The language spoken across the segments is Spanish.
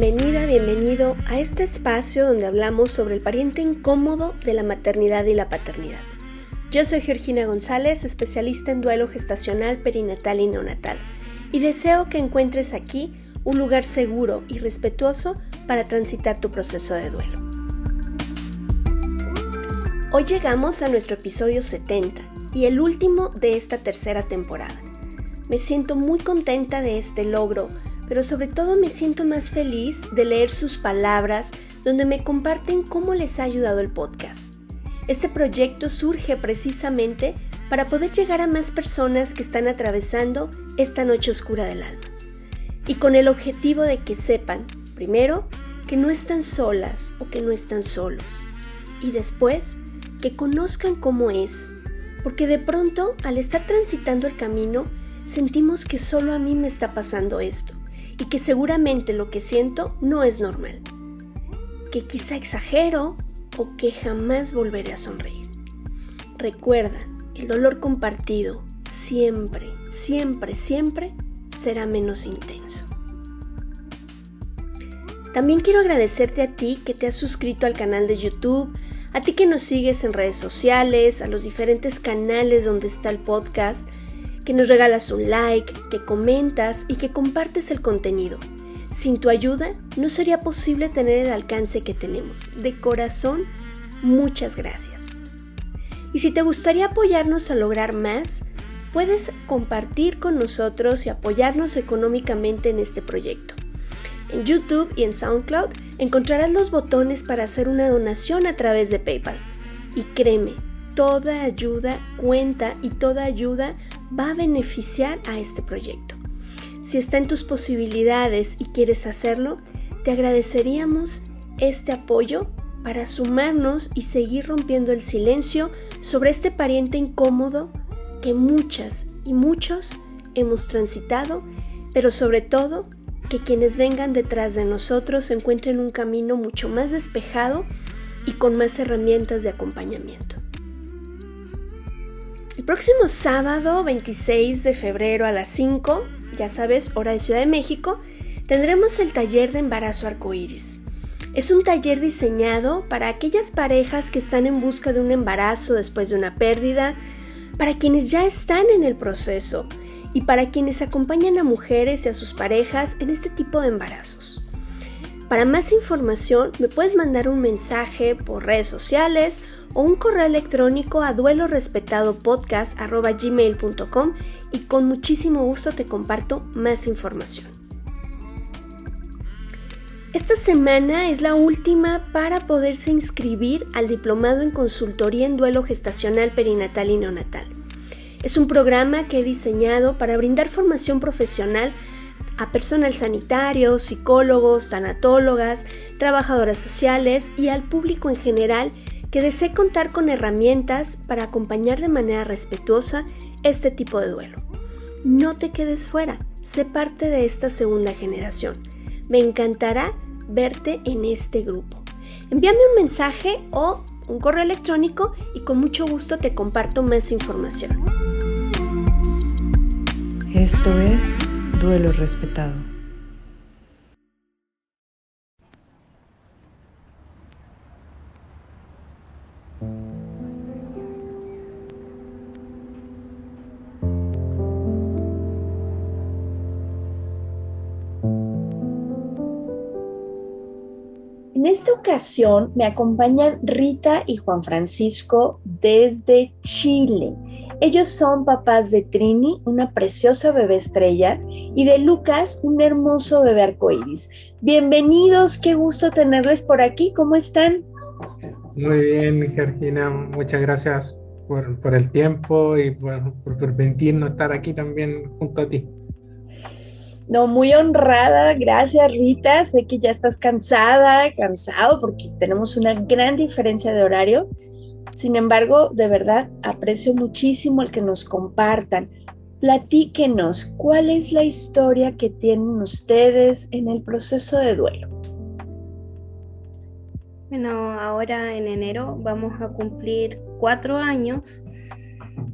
bienvenida, bienvenido a este espacio donde hablamos sobre el pariente incómodo de la maternidad y la paternidad. Yo soy Georgina González, especialista en duelo gestacional, perinatal y neonatal, y deseo que encuentres aquí un lugar seguro y respetuoso para transitar tu proceso de duelo. Hoy llegamos a nuestro episodio 70 y el último de esta tercera temporada. Me siento muy contenta de este logro pero sobre todo me siento más feliz de leer sus palabras donde me comparten cómo les ha ayudado el podcast. Este proyecto surge precisamente para poder llegar a más personas que están atravesando esta noche oscura del alma. Y con el objetivo de que sepan, primero, que no están solas o que no están solos. Y después, que conozcan cómo es. Porque de pronto, al estar transitando el camino, sentimos que solo a mí me está pasando esto y que seguramente lo que siento no es normal, que quizá exagero o que jamás volveré a sonreír. Recuerda, el dolor compartido siempre, siempre, siempre será menos intenso. También quiero agradecerte a ti que te has suscrito al canal de YouTube, a ti que nos sigues en redes sociales, a los diferentes canales donde está el podcast, que nos regalas un like, que comentas y que compartes el contenido. Sin tu ayuda no sería posible tener el alcance que tenemos. De corazón, muchas gracias. Y si te gustaría apoyarnos a lograr más, puedes compartir con nosotros y apoyarnos económicamente en este proyecto. En YouTube y en SoundCloud encontrarás los botones para hacer una donación a través de PayPal. Y créeme, toda ayuda cuenta y toda ayuda va a beneficiar a este proyecto. Si está en tus posibilidades y quieres hacerlo, te agradeceríamos este apoyo para sumarnos y seguir rompiendo el silencio sobre este pariente incómodo que muchas y muchos hemos transitado, pero sobre todo que quienes vengan detrás de nosotros encuentren un camino mucho más despejado y con más herramientas de acompañamiento. El próximo sábado 26 de febrero a las 5, ya sabes, hora de Ciudad de México, tendremos el taller de embarazo arcoíris. Es un taller diseñado para aquellas parejas que están en busca de un embarazo después de una pérdida, para quienes ya están en el proceso y para quienes acompañan a mujeres y a sus parejas en este tipo de embarazos. Para más información me puedes mandar un mensaje por redes sociales o un correo electrónico a duelorespetadopodcast.gmail.com y con muchísimo gusto te comparto más información. Esta semana es la última para poderse inscribir al diplomado en consultoría en duelo gestacional perinatal y neonatal. Es un programa que he diseñado para brindar formación profesional a personal sanitario, psicólogos, tanatólogas, trabajadoras sociales y al público en general que desee contar con herramientas para acompañar de manera respetuosa este tipo de duelo. No te quedes fuera, sé parte de esta segunda generación. Me encantará verte en este grupo. Envíame un mensaje o un correo electrónico y con mucho gusto te comparto más información. Esto es duelo respetado. En esta ocasión me acompañan Rita y Juan Francisco desde Chile. Ellos son papás de Trini, una preciosa bebé estrella, y de Lucas, un hermoso bebé arcoíris. Bienvenidos, qué gusto tenerles por aquí. ¿Cómo están? Muy bien, Georgina. Muchas gracias por, el tiempo y por, por permitirnos estar aquí también junto a ti. No, muy honrada, gracias Rita. Sé que ya estás cansada, cansado, porque tenemos una gran diferencia de horario. Sin embargo, de verdad, aprecio muchísimo el que nos compartan. Platíquenos, ¿cuál es la historia que tienen ustedes en el proceso de duelo? Bueno, ahora en enero vamos a cumplir cuatro años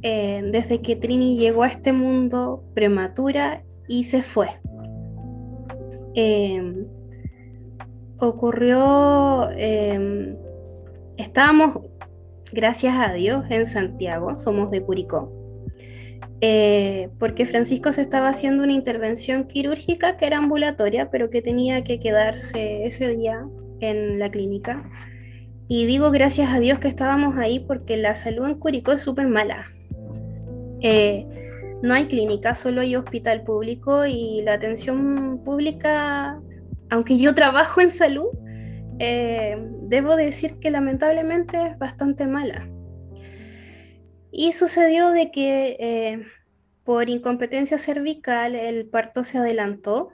eh, desde que Trini llegó a este mundo prematura y se fue. Eh, ocurrió, em, estábamos, gracias a Dios, en Santiago, somos de Curicó, eh, porque Francisco se estaba haciendo una intervención quirúrgica que era ambulatoria, pero que tenía que quedarse ese día en la clínica. Y digo gracias a Dios que estábamos ahí porque la salud en Curicó es súper mala. Eh, no hay clínica, solo hay hospital público y la atención pública, aunque yo trabajo en salud, eh, debo decir que lamentablemente es bastante mala. Y sucedió de que eh, por incompetencia cervical el parto se adelantó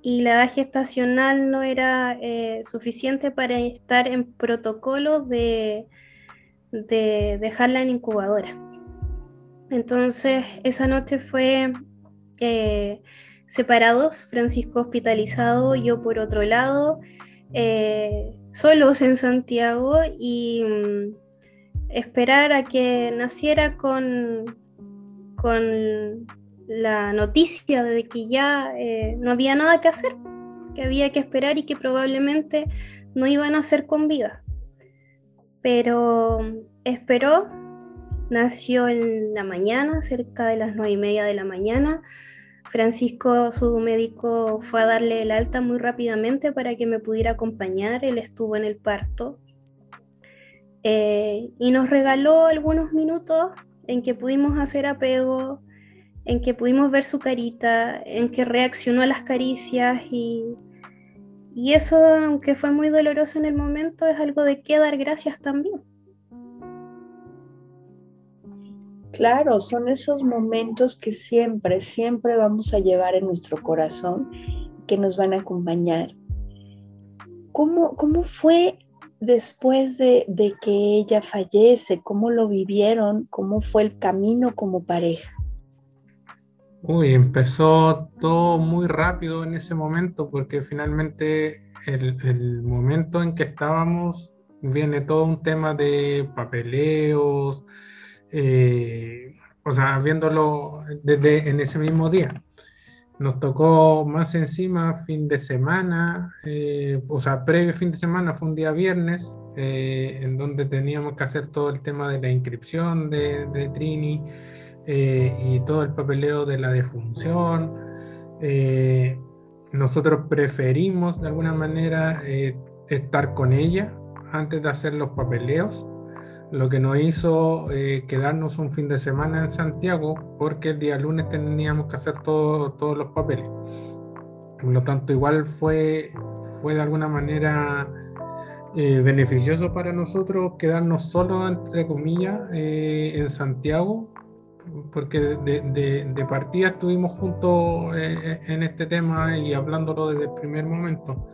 y la edad gestacional no era eh, suficiente para estar en protocolo de, de dejarla en incubadora. Entonces, esa noche fue separados, Francisco hospitalizado, yo por otro lado, eh, solos en Santiago y mm, esperar a que naciera con, con la noticia de que ya eh, no había nada que hacer, que había que esperar y que probablemente no iban a ser con vida. Pero esperó Nació en la mañana, cerca de las nueve y media de la mañana. Francisco, su médico, fue a darle el alta muy rápidamente para que me pudiera acompañar. Él estuvo en el parto eh, y nos regaló algunos minutos en que pudimos hacer apego, en que pudimos ver su carita, en que reaccionó a las caricias y, y eso, aunque fue muy doloroso en el momento, es algo de que dar gracias también. Claro, son esos momentos que siempre, siempre vamos a llevar en nuestro corazón y que nos van a acompañar. ¿Cómo, cómo fue después de, de, que ella fallece? ¿Cómo lo vivieron? ¿Cómo fue el camino como pareja? Uy, empezó todo muy rápido en ese momento porque finalmente el, el momento en que estábamos viene todo un tema de papeleos, eh, o sea, viéndolo desde en ese mismo día. Nos tocó más encima fin de semana, eh, o sea, previo fin de semana fue un día viernes, eh, en donde teníamos que hacer todo el tema de la inscripción de, de Trini y todo el papeleo de la defunción. nosotros preferimos de alguna manera estar con ella antes de hacer los papeleos lo que nos hizo eh, quedarnos un fin de semana en Santiago porque el día lunes teníamos que hacer todos los papeles. Por lo tanto, igual fue, fue de alguna manera eh, beneficioso para nosotros quedarnos solo entre comillas, eh, en Santiago, porque de, de partida estuvimos juntos en este tema y hablándolo desde el primer momento.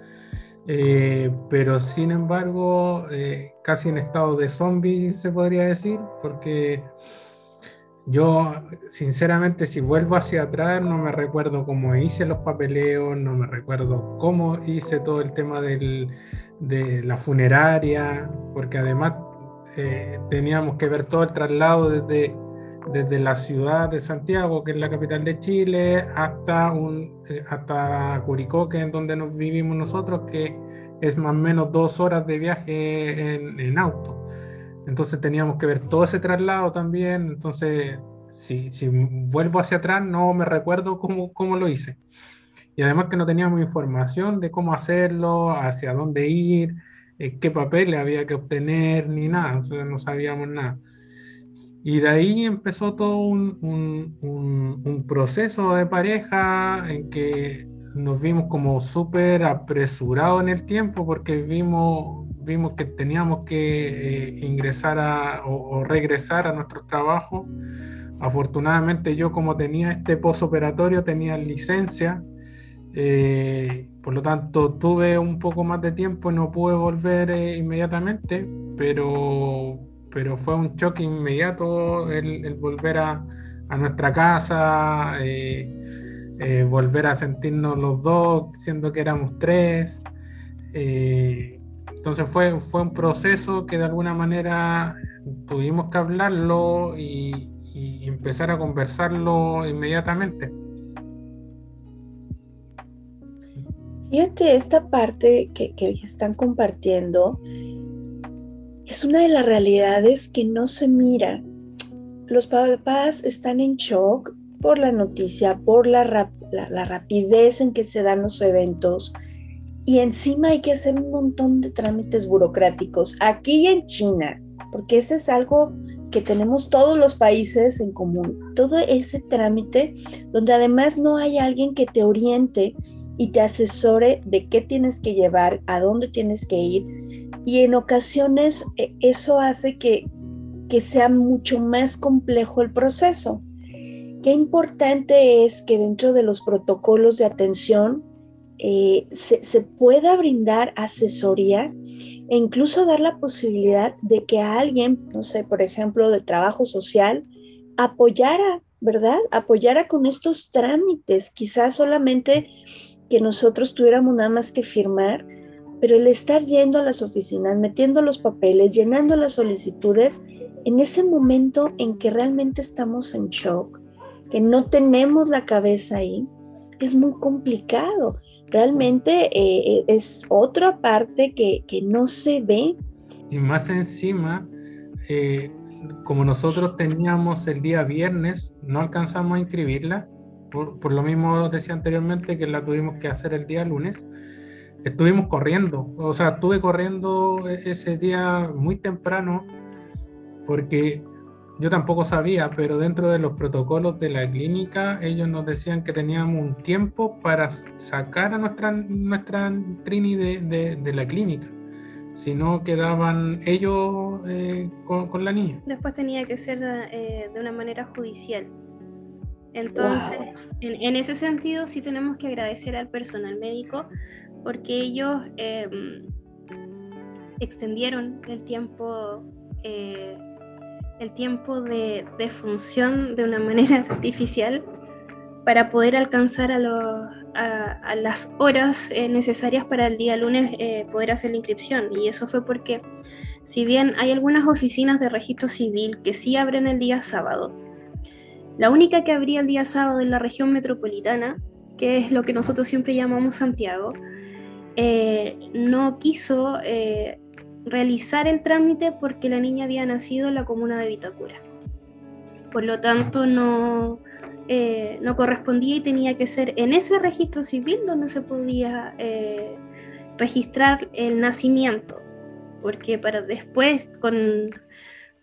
Eh, pero sin embargo, eh, casi en estado de zombie se podría decir, porque yo, sinceramente, si vuelvo hacia atrás, no me recuerdo cómo hice los papeleos, no me recuerdo cómo hice todo el tema del, de la funeraria, porque además eh, teníamos que ver todo el traslado desde desde la ciudad de Santiago, que es la capital de Chile, hasta, un, eh, hasta Curicó, que es donde nos vivimos nosotros, que es más o menos dos horas de viaje en, auto. Entonces teníamos que ver todo ese traslado también. Entonces, si, si vuelvo hacia atrás, no me recuerdo cómo, cómo lo hice. Y además que no teníamos información de cómo hacerlo, hacia dónde ir, eh, qué papeles había que obtener, ni nada. O no sabíamos nada. Y de ahí empezó todo un, un, proceso de pareja en que nos vimos como súper apresurados en el tiempo porque vimos, vimos que teníamos que eh, ingresar a, o, regresar a nuestro trabajo. Afortunadamente yo como tenía este postoperatorio tenía licencia, eh, por lo tanto tuve un poco más de tiempo y no pude volver eh, inmediatamente, pero pero fue un choque inmediato el, volver a, nuestra casa, eh, eh, volver a sentirnos los dos, siendo que éramos tres. Eh, entonces fue, fue un proceso que de alguna manera tuvimos que hablarlo y, empezar a conversarlo inmediatamente. Fíjate, esta parte que están compartiendo es una de las realidades que no se mira. Los papás están en shock por la noticia, por la, rapidez en que se dan los eventos, y encima hay que hacer un montón de trámites burocráticos aquí en China, porque ese es algo que tenemos todos los países en común. Todo ese trámite donde además no hay alguien que te oriente y te asesore de qué tienes que llevar, a dónde tienes que ir. Y en ocasiones eh, eso hace que, que sea mucho más complejo el proceso. Qué importante es que dentro de los protocolos de atención eh, se, se, pueda brindar asesoría e incluso dar la posibilidad de que a alguien, no sé, por ejemplo, de trabajo social, apoyara, ¿verdad? Apoyara con estos trámites, quizás solamente que nosotros tuviéramos nada más que firmar, pero el estar yendo a las oficinas, metiendo los papeles, llenando las solicitudes, en ese momento en que realmente estamos en shock, que no tenemos la cabeza ahí, es muy complicado. Realmente eh, eh, es otra parte que, que, no se ve. Y más encima, eh, como nosotros teníamos el día viernes, no alcanzamos a inscribirla, por, lo mismo decía anteriormente que la tuvimos que hacer el día lunes, estuvimos corriendo, o sea, estuve corriendo e, ese día muy temprano porque yo tampoco sabía, pero dentro de los protocolos de la clínica ellos nos decían que teníamos un tiempo para sacar a nuestra, nuestra Trini de, de, la clínica. Si no, quedaban ellos eh, con, la niña. Después tenía que ser eh, de una manera judicial. Entonces, en, ese sentido sí tenemos que agradecer al personal médico porque ellos em, extendieron el tiempo, eh, el tiempo de, función de una manera artificial para poder alcanzar a, las horas eh, necesarias para el día lunes eh, poder hacer la inscripción. Y eso fue porque, si bien hay algunas oficinas de registro civil que sí abren el día sábado, la única que abría el día sábado en la región metropolitana, que es lo que nosotros siempre llamamos Santiago, eh, no quiso eh, realizar el trámite porque la niña había nacido en la comuna de Vitacura. Por lo tanto, no, eh, no correspondía y tenía que ser en ese registro civil donde se podía registrar el nacimiento, porque para después, con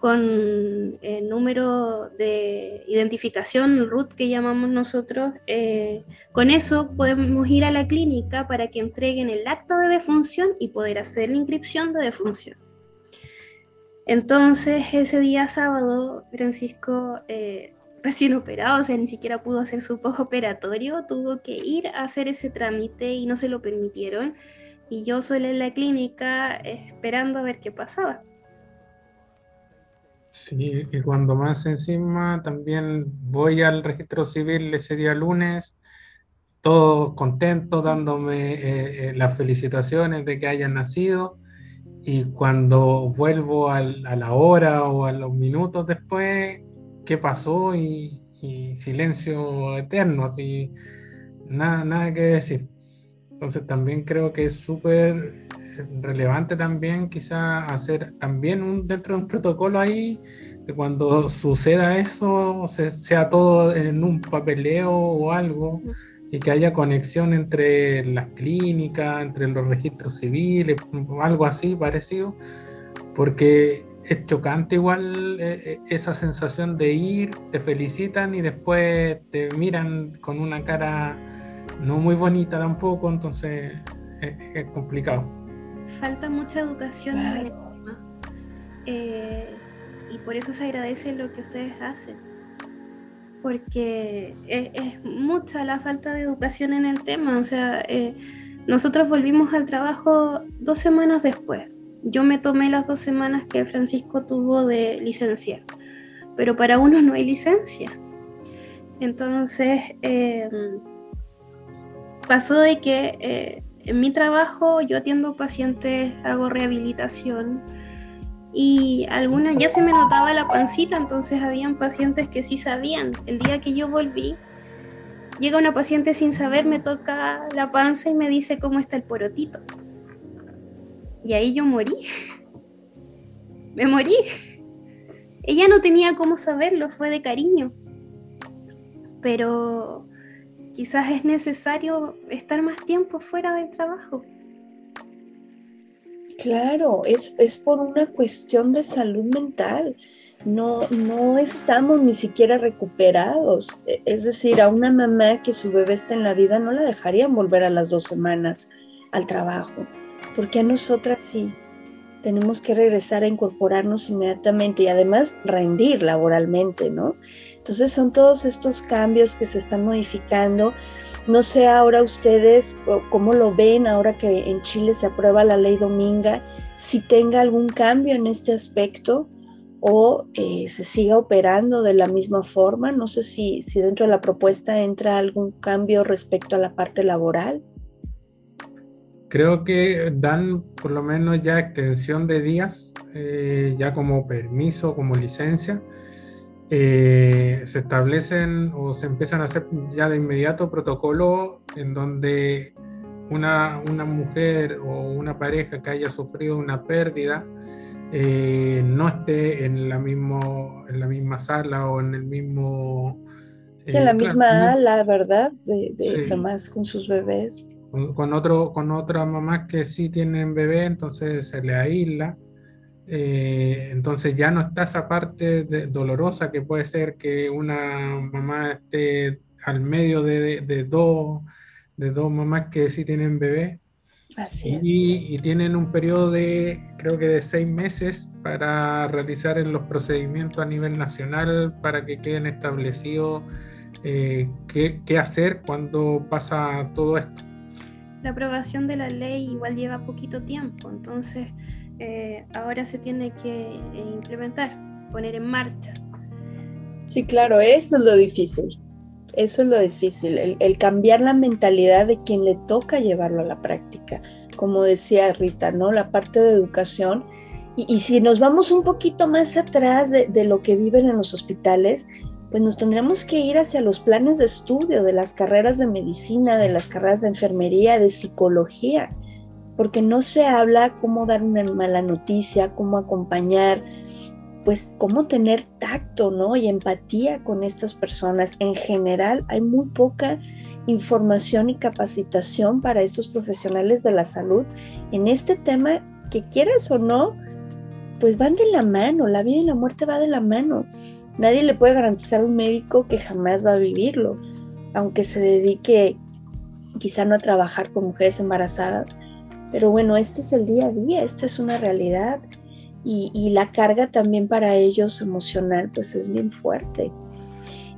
con el número de identificación RUT que llamamos nosotros, eh, con eso podemos ir a la clínica para que entreguen el acta de defunción y poder hacer la inscripción de defunción. Entonces ese día sábado, Francisco, eh, recién operado, o sea, ni siquiera pudo hacer su postoperatorio, tuvo que ir a hacer ese trámite y no se lo permitieron. Y yo suele en la clínica esperando a ver qué pasaba. Sí, y cuando más encima también voy al registro civil ese día lunes, todos contentos, dándome eh, eh, las felicitaciones de que hayan nacido. Y cuando vuelvo a la hora o a los minutos después, ¿qué pasó? Y, silencio eterno, así, nada, nada que decir. Entonces también creo que es súper relevante también quizá hacer también un, dentro de un protocolo ahí que cuando suceda eso sea todo en un papeleo o algo y que haya conexión entre las clínicas, entre los registros civiles, algo así parecido, porque es chocante igual eh, eh, esa sensación de ir, te felicitan y después te miran con una cara no muy bonita tampoco, entonces es complicado falta mucha educación en el tema. Eh, y por eso se agradece lo que ustedes hacen. Porque es, mucha la falta de educación en el tema. O sea, eh, nosotros volvimos al trabajo dos semanas después. Yo me tomé las dos semanas que Francisco tuvo de licencia. Pero para uno no hay licencia. Entonces, eh, pasó de que en mi trabajo yo atiendo pacientes, hago rehabilitación y algunas ya se me notaba la pancita, entonces habían pacientes que sí sabían. El día que yo volví, llega una paciente sin saber, me toca la panza y me dice cómo está el porotito. Y ahí yo morí. me morí. Ella no tenía cómo saberlo, fue de cariño. Pero quizás es necesario estar más tiempo fuera del trabajo. Claro, es, es por una cuestión de salud mental. No, no estamos ni siquiera recuperados. E, es decir, a una mamá que su bebé está en la vida no la dejarían volver a las dos semanas al trabajo, porque a nosotras sí tenemos que regresar a incorporarnos inmediatamente y además rendir laboralmente, ¿no? Entonces son todos estos cambios que se están modificando. No sé ahora ustedes cómo lo ven ahora que en Chile se aprueba la ley Dominga, si tenga algún cambio en este aspecto o eh, se siga operando de la misma forma. No sé si, si dentro de la propuesta entra algún cambio respecto a la parte laboral creo que dan por lo menos ya extensión de días, eh, ya como permiso, como licencia. Eh, se establecen o se empiezan a hacer ya de inmediato protocolos en donde una, una mujer o una pareja que haya sufrido una pérdida eh, no esté en la, mismo, en la misma sala o en el mismo... Sí, en la misma ala, ¿verdad? De, de más con sus bebés con, otro, con otras mamás que sí tienen bebé, entonces se le aísla. Eh, entonces ya no está esa parte dolorosa que puede ser que una mamá esté al medio de, de, dos, de dos mamás que sí tienen bebé. Así y, es. y, tienen un periodo de, creo que de seis meses para realizar los procedimientos a nivel nacional para que queden establecidos eh, qué, qué hacer cuando pasa todo esto la aprobación de la ley igual lleva poquito tiempo, entonces eh, ahora se tiene que eh, implementar, poner en marcha. Sí, claro, eso es lo difícil. Eso es lo difícil, el, cambiar la mentalidad de quien le toca llevarlo a la práctica. Como decía Rita, ¿no? La parte de educación. Y, si nos vamos un poquito más atrás de, de lo que viven en los hospitales, pues nos tendremos que ir hacia los planes de estudio de las carreras de medicina, de las carreras de enfermería, de psicología, porque no se habla cómo dar una mala noticia, cómo acompañar, pues cómo tener tacto, ¿no? Y empatía con estas personas. En general hay muy poca información y capacitación para estos profesionales de la salud en este tema que quieras o no, pues van de la mano, la vida y la muerte va de la mano. Nadie le puede garantizar a un médico que jamás va a vivirlo, aunque se dedique quizá no a trabajar con mujeres embarazadas. Pero bueno, este es el día a día, esta es una realidad y, la carga también para ellos emocional pues es bien fuerte.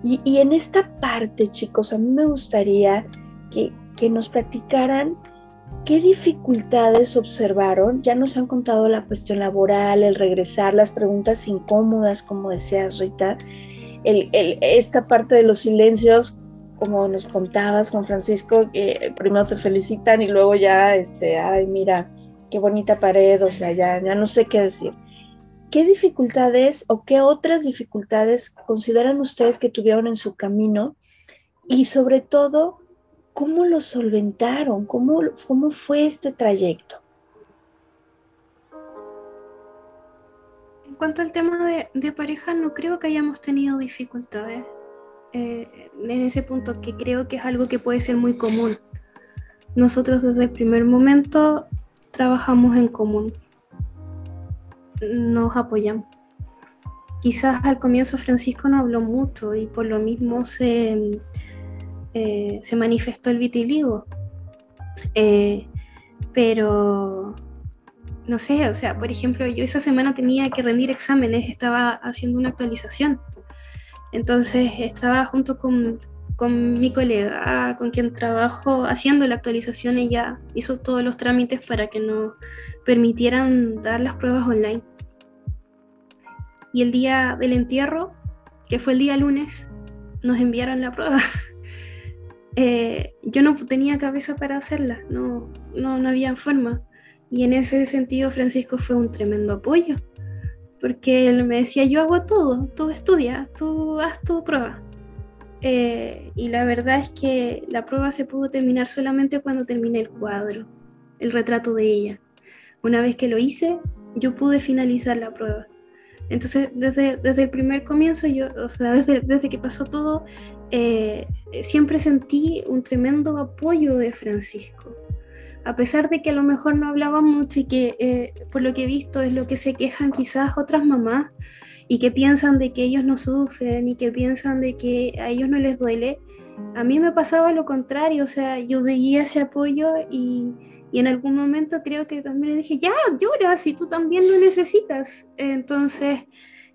Y, en esta parte, chicos, a mí me gustaría que, que nos platicaran ¿Qué dificultades observaron? Ya nos han contado la cuestión laboral, el regresar, las preguntas incómodas, como decías Rita, esta parte de los silencios, como nos contabas, Juan Francisco, que primero te felicitan y luego ya, este, ay, mira, qué bonita pared, o sea, ya, ya no sé qué decir. ¿Qué dificultades o qué otras dificultades consideran ustedes que tuvieron en su camino? Y sobre todo, ¿Cómo lo solventaron? ¿Cómo, cómo fue este trayecto? En cuanto al tema de, pareja, no creo que hayamos tenido dificultades eh, en ese punto, que creo que es algo que puede ser muy común. Nosotros desde el primer momento trabajamos en común, nos apoyamos. Quizás al comienzo Francisco no habló mucho y por lo mismo se, eh, se manifestó el vitiligo. Eh, pero, no sé, o sea, por ejemplo, yo esa semana tenía que rendir exámenes, estaba haciendo una actualización. Entonces estaba junto con, con mi colega con quien trabajo haciendo la actualización. Ella hizo todos los trámites para que nos permitieran dar las pruebas online. Y el día del entierro, que fue el día lunes, nos enviaron la prueba. Eh, yo no tenía cabeza para hacerla, no, no, no había forma. Y en ese sentido Francisco fue un tremendo apoyo, porque él me decía, yo hago todo, tú estudia, tú haz tu prueba. eh, y la verdad es que la prueba se pudo terminar solamente cuando terminé el cuadro, el retrato de ella. Una vez que lo hice, yo pude finalizar la prueba. Entonces, desde, desde el primer comienzo, yo, o sea, desde, desde que pasó todo, eh, siempre sentí un tremendo apoyo de Francisco. A pesar de que a lo mejor no hablaba mucho y que eh, por lo que he visto es lo que se quejan quizás otras mamás y que piensan de que ellos no sufren y que piensan de que a ellos no les duele, a mí me pasaba lo contrario, o sea, yo veía ese apoyo y, y en algún momento creo que también le dije, ya, llora, si tú también lo necesitas. Entonces,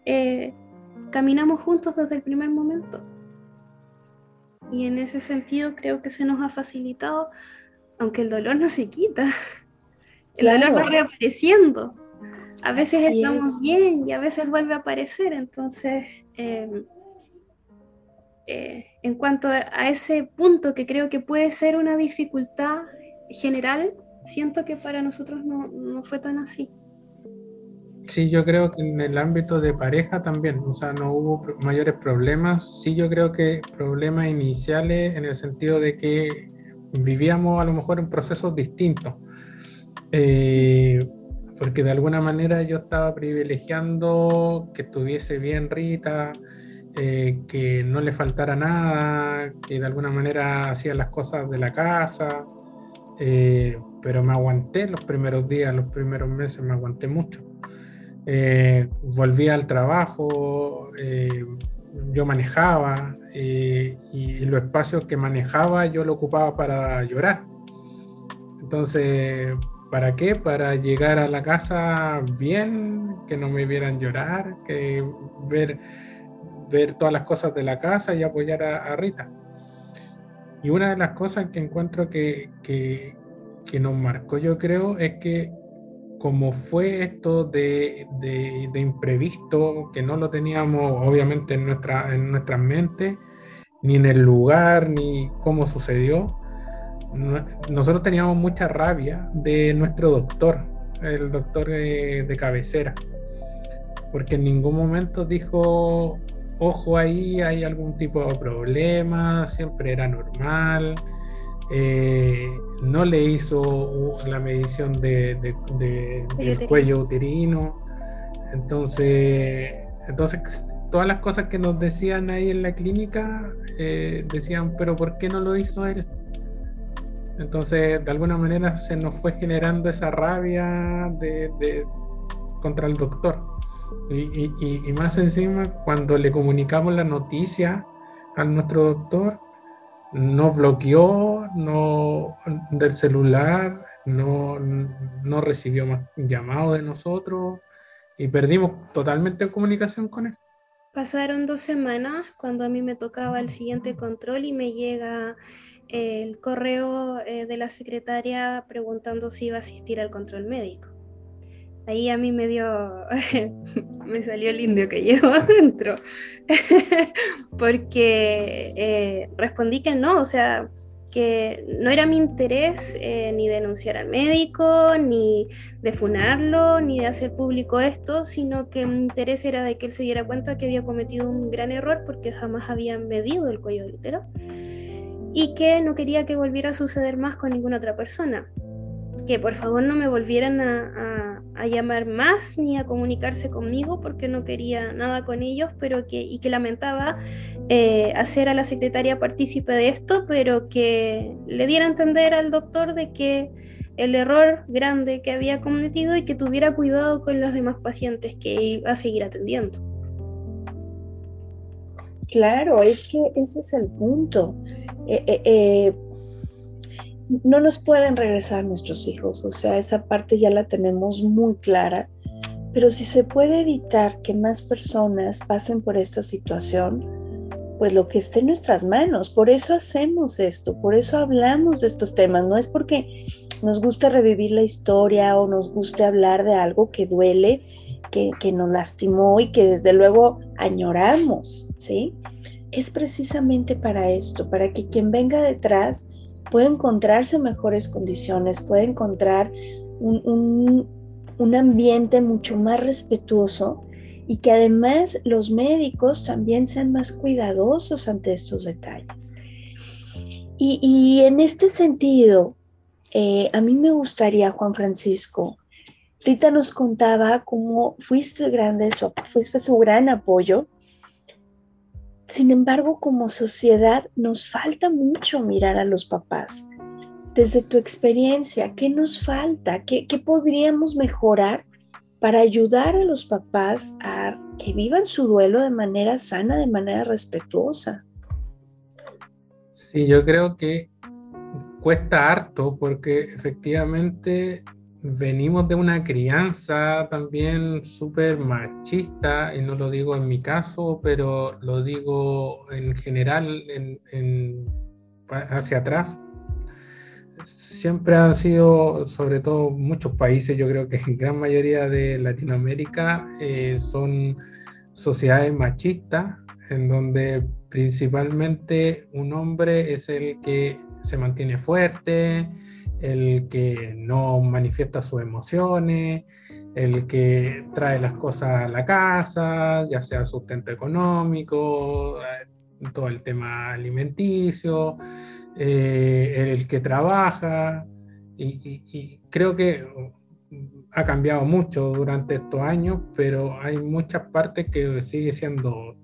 eh, caminamos juntos desde el primer momento. Y en ese sentido creo que se nos ha facilitado, aunque el dolor no se quita. El dolor va reapareciendo. A veces estamos bien y a veces vuelve a aparecer. Entonces, em, eh, en cuanto a ese punto que creo que puede ser una dificultad general, siento que para nosotros no, fue tan así. Sí, yo creo que en el ámbito de pareja también, o sea, no hubo mayores problemas. Sí, yo creo que problemas iniciales en el sentido de que vivíamos a lo mejor en procesos distintos. Eh, porque de alguna manera yo estaba privilegiando que estuviese bien Rita, eh, que no le faltara nada, que de alguna manera hacía las cosas de la casa. Eh, pero me aguanté los primeros días, los primeros meses, me aguanté mucho. Volví al trabajo, yo manejaba eh, y los espacios que manejaba yo lo ocupaba para llorar. Entonces, ¿para qué? Para llegar a la casa bien, que no me vieran llorar, que ver, ver todas las cosas de la casa y apoyar a, Rita. Y una de las cosas que encuentro que, que, que nos marcó, yo creo, es que como fue esto de, de, imprevisto, que no lo teníamos obviamente en, nuestra, en nuestras mentes, ni en el lugar, ni cómo sucedió, nosotros teníamos mucha rabia de nuestro doctor, el doctor de, de cabecera, porque en ningún momento dijo, ojo ahí, hay algún tipo de problema, siempre era normal eh, no le hizo la medición de, del cuello uterino. Entonces, entonces, todas las cosas que nos decían ahí en la clínica, eh, decían, pero ¿por qué no lo hizo él? Entonces, de alguna manera se nos fue generando esa rabia de, contra el doctor. Y, y, más encima, cuando le comunicamos la noticia a nuestro doctor, no bloqueó no, del celular, no, no recibió más llamados de nosotros y perdimos totalmente comunicación con él. Pasaron dos semanas cuando a mí me tocaba el siguiente control y me llega el correo eh, de la secretaria preguntando si iba a asistir al control médico ahí a mí me dio, me salió el indio que llevo adentro, porque eh, respondí que no, o sea, que no era mi interés eh, ni denunciar al médico, ni defunarlo, ni de hacer público esto, sino que mi interés era de que él se diera cuenta que había cometido un gran error porque jamás había medido el cuello del útero y que no quería que volviera a suceder más con ninguna otra persona. Que por favor no me volvieran a a llamar más ni a comunicarse conmigo porque no quería nada con ellos, pero que, y que lamentaba eh, hacer a la secretaria partícipe de esto, pero que le diera a entender al doctor de que el error grande que había cometido y que tuviera cuidado con los demás pacientes que iba a seguir atendiendo. Claro, es que ese es el punto. Eh, eh, no nos pueden regresar nuestros hijos, o sea, esa parte ya la tenemos muy clara, pero si se puede evitar que más personas pasen por esta situación, pues lo que esté en nuestras manos, por eso hacemos esto, por eso hablamos de estos temas, no es porque nos guste revivir la historia o nos guste hablar de algo que duele, que, que nos lastimó y que desde luego añoramos, ¿sí? Es precisamente para esto, para que quien venga detrás puede encontrarse mejores condiciones, puede encontrar un, ambiente mucho más respetuoso y que además los médicos también sean más cuidadosos ante estos detalles. Y, en este sentido, eh, a mí me gustaría, Juan Francisco, Rita nos contaba cómo fuiste grande, fuiste su gran apoyo. Sin embargo, como sociedad nos falta mucho mirar a los papás. Desde tu experiencia, ¿qué nos falta? ¿Qué, podríamos mejorar para ayudar a los papás a que vivan su duelo de manera sana, de manera respetuosa? Sí, yo creo que cuesta harto porque efectivamente venimos de una crianza también súper machista, y no lo digo en mi caso, pero lo digo en general en, hacia atrás. Siempre han sido, sobre todo muchos países, yo creo que en gran mayoría de Latinoamérica, eh, son sociedades machistas, en donde principalmente un hombre es el que se mantiene fuerte, el que no manifiesta sus emociones, el que trae las cosas a la casa, ya sea sustento económico, eh, todo el tema alimenticio, eh, el que trabaja, y, creo que ha cambiado mucho durante estos años, pero hay muchas partes que sigue siendo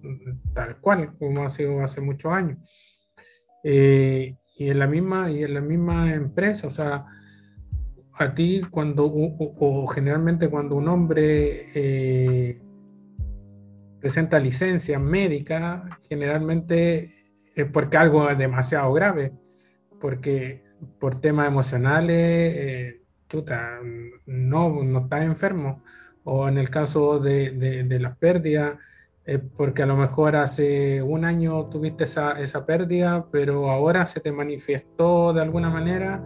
tal cual como ha sido hace muchos años. Eh, y en la misma, y en la misma empresa, o sea, a ti cuando, o, generalmente cuando un hombre eh, presenta licencia médica, generalmente es porque algo es demasiado grave, porque por temas emocionales, eh, no, no estás enfermo, o en el caso de, de, de las pérdidas, porque a lo mejor hace un año tuviste esa, esa, pérdida, pero ahora se te manifestó de alguna manera,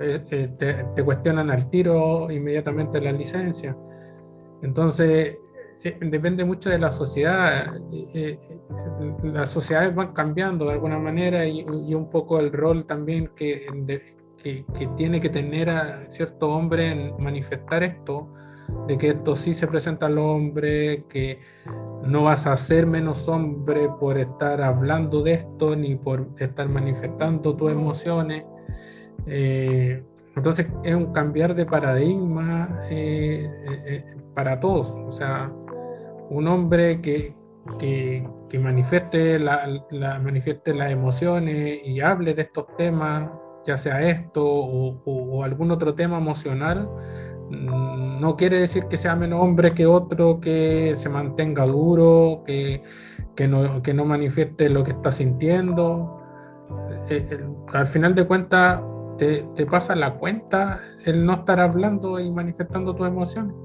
eh, eh, te, te, cuestionan al tiro inmediatamente la licencia. Entonces, eh, depende mucho de la sociedad. las sociedades van cambiando de alguna manera y, y un poco el rol también que, que, que, tiene que tener a cierto hombre en manifestar esto, de que esto sí se presenta al hombre, que no vas a ser menos hombre por estar hablando de esto ni por estar manifestando tus emociones. Eh, entonces es un cambiar de paradigma eh, eh, para todos. O sea, un hombre que, que, manifieste, la, manifieste las emociones y hable de estos temas, ya sea esto o algún otro tema emocional, no quiere decir que sea menos hombre que otro, que se mantenga duro, que, que, no, que no manifieste lo que está sintiendo. Eh, al final de cuentas, te, te, pasa la cuenta el no estar hablando y manifestando tus emociones.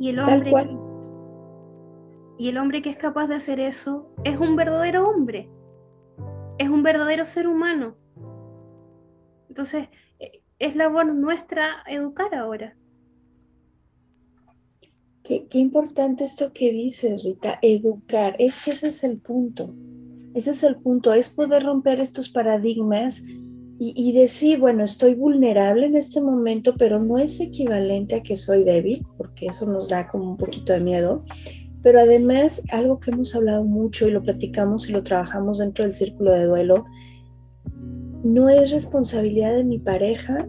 Y el hombre. Y el hombre que es capaz de hacer eso es un verdadero hombre. Es un verdadero ser humano. Entonces, es labor nuestra educar ahora. Qué, importante esto que dices, Rita, educar. Es que ese es el punto. Ese es el punto, es poder romper estos paradigmas y, y, decir, bueno, estoy vulnerable en este momento, pero no es equivalente a que soy débil, porque eso nos da como un poquito de miedo. Pero además, algo que hemos hablado mucho y lo platicamos y lo trabajamos dentro del círculo de duelo, no es responsabilidad de mi pareja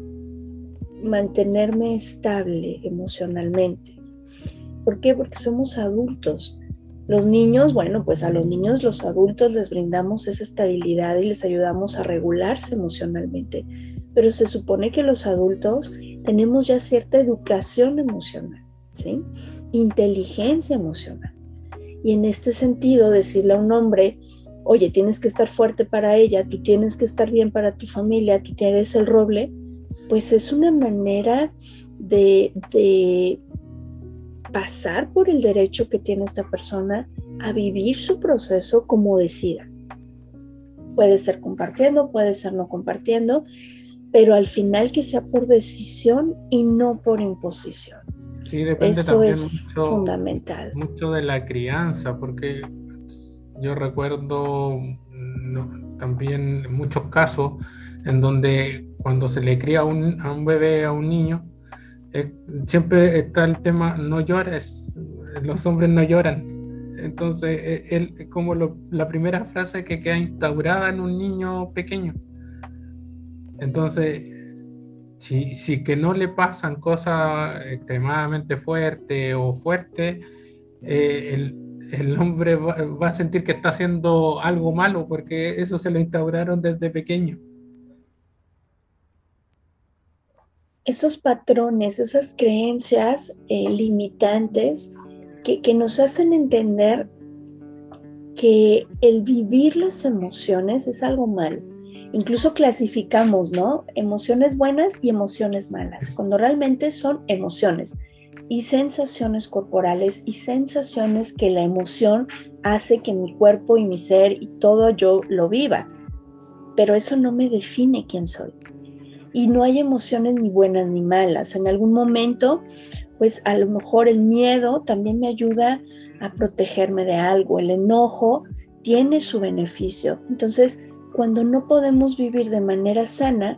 mantenerme estable emocionalmente. ¿Por qué? Porque somos adultos. Los niños, bueno, pues a los niños, los adultos les brindamos esa estabilidad y les ayudamos a regularse emocionalmente. Pero se supone que los adultos tenemos ya cierta educación emocional, ¿sí? Inteligencia emocional. Y en este sentido, decirle a un hombre, oye, tienes que estar fuerte para ella, tú tienes que estar bien para tu familia, tú tienes el roble, pues es una manera de, de pasar por el derecho que tiene esta persona a vivir su proceso como decida. Puede ser compartiendo, puede ser no compartiendo, pero al final que sea por decisión y no por imposición. Sí, depende Eso también es fundamental. Mucho de la crianza, porque yo recuerdo también muchos casos en donde cuando se le cría a un bebé, a un niño, siempre está el tema, no llores, los hombres no lloran. Entonces, e, él, como la primera frase que queda instaurada en un niño pequeño. Entonces, si, si que no le pasan cosas extremadamente fuertes o fuertes, eh, el, el, hombre va, a sentir que está haciendo algo malo porque eso se lo instauraron desde pequeño. esos patrones, esas creencias eh, limitantes que, que nos hacen entender que el vivir las emociones es algo malo. Incluso clasificamos, ¿no? Emociones buenas y emociones malas, cuando realmente son emociones y sensaciones corporales y sensaciones que la emoción hace que mi cuerpo y mi ser y todo yo lo viva. Pero eso no me define quién soy y no hay emociones ni buenas ni malas. En algún momento, pues a lo mejor el miedo también me ayuda a protegerme de algo, el enojo tiene su beneficio. Entonces, cuando no podemos vivir de manera sana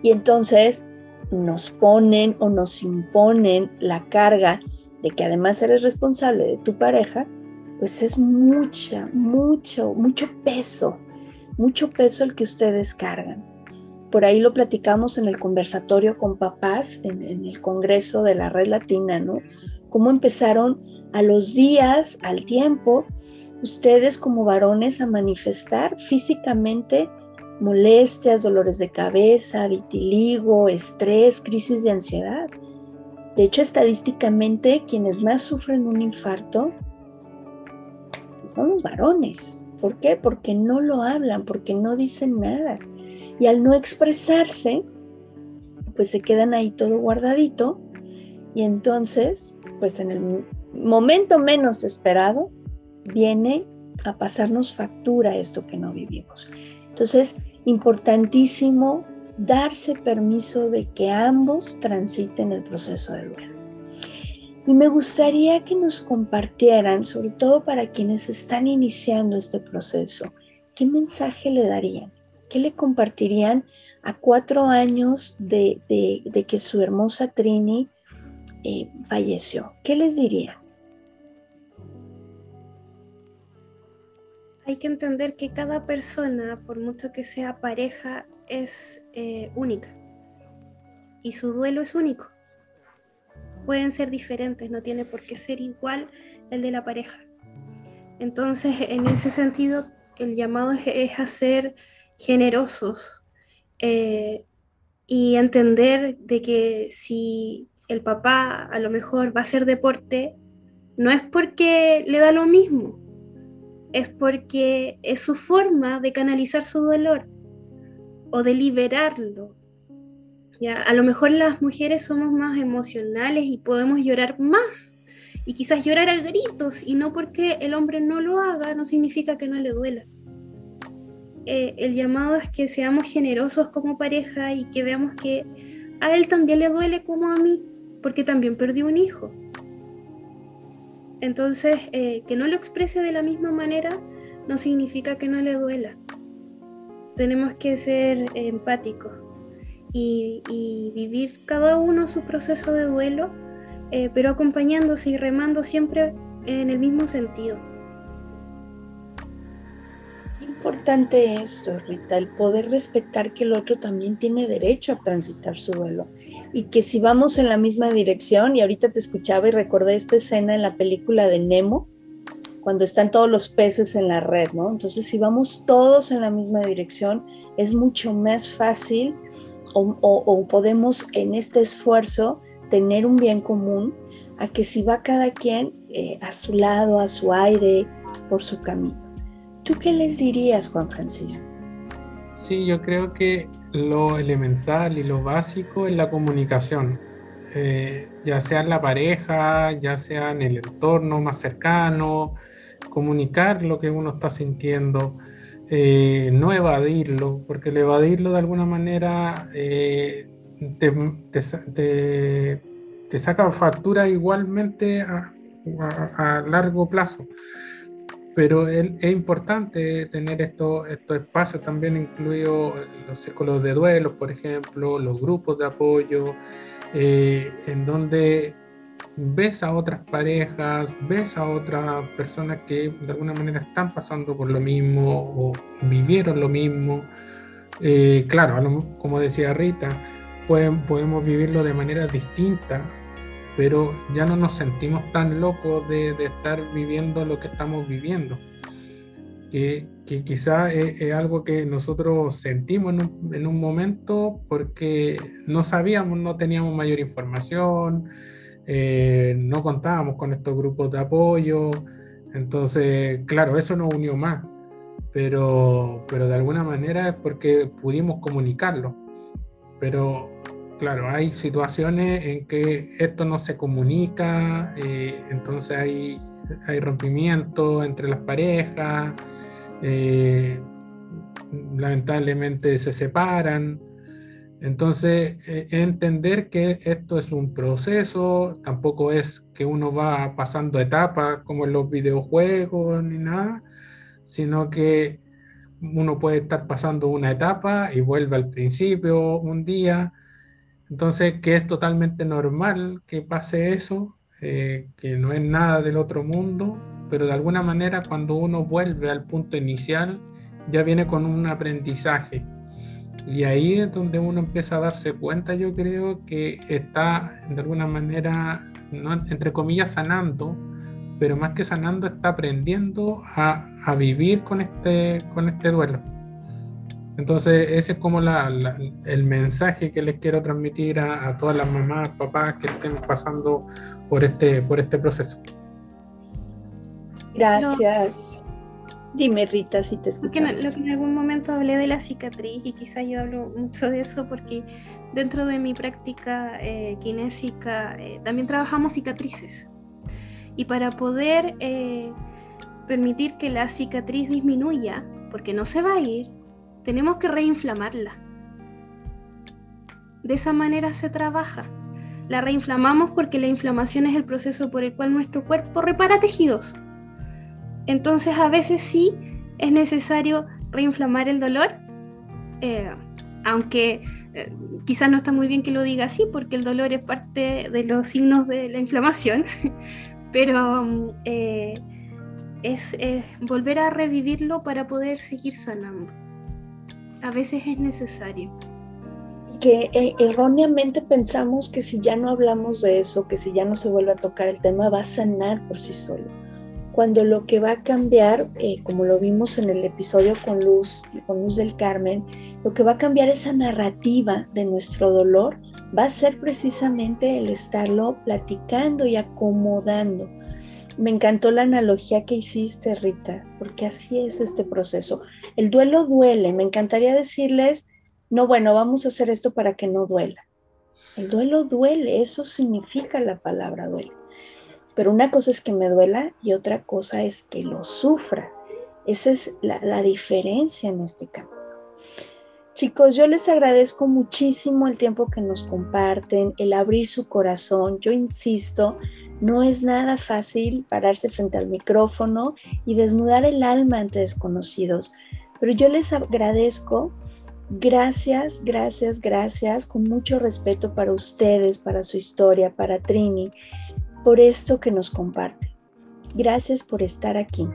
y entonces nos ponen o nos imponen la carga de que además eres responsable de tu pareja, pues es mucha, mucho, mucho peso, mucho peso el que ustedes cargan por ahí lo platicamos en el conversatorio con papás, en, el Congreso de la Red Latina, ¿no? Cómo empezaron a los días, al tiempo, ustedes como varones a manifestar físicamente molestias, dolores de cabeza, vitiligo, estrés, crisis de ansiedad. De hecho, estadísticamente, quienes más sufren un infarto son los varones. ¿Por qué? Porque no lo hablan, porque no dicen nada y al no expresarse, pues se quedan ahí todo guardadito y entonces, pues en el momento menos esperado, viene a pasarnos factura esto que no vivimos. Entonces, importantísimo darse permiso de que ambos transiten el proceso de duelo. Y me gustaría que nos compartieran, sobre todo para quienes están iniciando este proceso, qué mensaje le darían. ¿Qué le compartirían a cuatro años de, que su hermosa Trini eh, falleció? ¿Qué les diría? Hay que entender que cada persona, por mucho que sea pareja, es eh, única y su duelo es único. Pueden ser diferentes, no tiene por qué ser igual el de la pareja. Entonces, en ese sentido, el llamado es hacer generosos eh, y entender de que si el papá a lo mejor va a hacer deporte, no es porque le da lo mismo, es porque es su forma de canalizar su dolor o de liberarlo. ¿ya? A lo mejor las mujeres somos más emocionales y podemos llorar más y quizás llorar a gritos y no porque el hombre no lo haga no significa que no le duela. Eh, el llamado es que seamos generosos como pareja y que veamos que a él también le duele como a mí, porque también perdió un hijo. Entonces, eh, que no lo exprese de la misma manera no significa que no le duela. Tenemos que ser empáticos y, vivir cada uno su proceso de duelo, eh, pero acompañándose y remando siempre en el mismo sentido importante esto, Rita, el poder respetar que el otro también tiene derecho a transitar su duelo y que si vamos en la misma dirección, y ahorita te escuchaba y recordé esta escena en la película de Nemo, cuando están todos los peces en la red, ¿no? Entonces, si vamos todos en la misma dirección, es mucho más fácil o, podemos en este esfuerzo tener un bien común a que si va cada quien eh, a su lado, a su aire, por su camino. ¿Tú qué les dirías, Juan Francisco? Sí, yo creo que lo elemental y lo básico es la comunicación, eh, ya sea en la pareja, ya sea en el entorno más cercano, comunicar lo que uno está sintiendo, eh, no evadirlo, porque el evadirlo de alguna manera eh, te, saca factura igualmente a largo plazo pero es, importante tener estos espacios también incluidos los círculos de duelo, por ejemplo, los grupos de apoyo, eh, en donde ves a otras parejas, ves a otras personas que de alguna manera están pasando por lo mismo o vivieron lo mismo. Eh, claro, como decía Rita, podemos vivirlo de manera distinta, pero ya no nos sentimos tan locos de, estar viviendo lo que estamos viviendo. Que, que quizá es, algo que nosotros sentimos en un, en un, momento porque no sabíamos, no teníamos mayor información, eh, no contábamos con estos grupos de apoyo, entonces, claro, eso nos unió más, pero, pero de alguna manera es porque pudimos comunicarlo. Pero, claro, hay situaciones en que esto no se comunica, eh, entonces hay, hay rompimiento entre las parejas, eh, lamentablemente se separan. Entonces, eh, entender que esto es un proceso, tampoco es que uno va pasando etapas como en los videojuegos ni nada, sino que uno puede estar pasando una etapa y vuelve al principio un día. Entonces, que es totalmente normal que pase eso, eh, que no es nada del otro mundo, pero de alguna manera cuando uno vuelve al punto inicial, ya viene con un aprendizaje y ahí es donde uno empieza a darse cuenta, yo creo, que está de alguna manera, entre comillas, sanando, pero más que sanando, está aprendiendo a, vivir con este, con este duelo. Entonces, ese es como el mensaje que les quiero transmitir a, a, todas las mamás, papás que estén pasando por este, por este proceso. Gracias. Dime, Rita, si te escuchamos. Lo que en algún momento hablé de la cicatriz y quizá yo hablo mucho de eso porque dentro de mi práctica eh, kinésica eh, también trabajamos cicatrices. Y para poder eh, permitir que la cicatriz disminuya, porque no se va a ir, tenemos que reinflamarla. De esa manera se trabaja. La reinflamamos porque la inflamación es el proceso por el cual nuestro cuerpo repara tejidos. Entonces a veces sí es necesario reinflamar el dolor, eh, aunque eh, quizás no está muy bien que lo diga así porque el dolor es parte de los signos de la inflamación, pero eh, es volver a revivirlo para poder seguir sanando. A veces es necesario que erróneamente pensamos que si ya no hablamos de eso, que si ya no se vuelve a tocar el tema, va a sanar por sí solo cuando lo que va a cambiar, eh, como lo vimos en el episodio con Luz, con Luz del Carmen, lo que va a cambiar esa narrativa de nuestro dolor va a ser precisamente el estarlo platicando y acomodando. Me encantó la analogía que hiciste, Rita, porque así es este proceso. El duelo duele. Me encantaría decirles, no, bueno, vamos a hacer esto para que no duela. El duelo duele, eso significa la palabra duele. Pero una cosa es que me duela y otra cosa es que lo sufra. Esa es la, diferencia en este campo. Chicos, yo les agradezco muchísimo el tiempo que nos comparten, el abrir su corazón. Yo insisto, no es nada fácil pararse frente al micrófono y desnudar el alma ante desconocidos, pero yo les agradezco. Gracias, gracias, gracias, con mucho respeto para ustedes, para su historia, para Trini por esto que nos comparte. Gracias por estar aquí.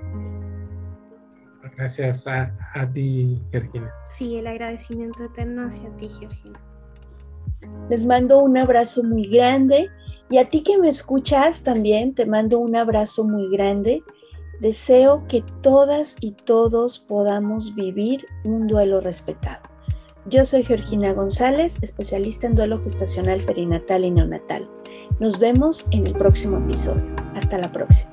Gracias a, ti, Georgina. Sí, el agradecimiento eterno hacia ti, Georgina. Les mando un abrazo muy grande y a ti que me escuchas también te mando un abrazo muy grande. Deseo que todas y todos podamos vivir un duelo respetado. Yo soy Georgina González, especialista en duelo gestacional perinatal y neonatal. Nos vemos en el próximo episodio. Hasta la próxima.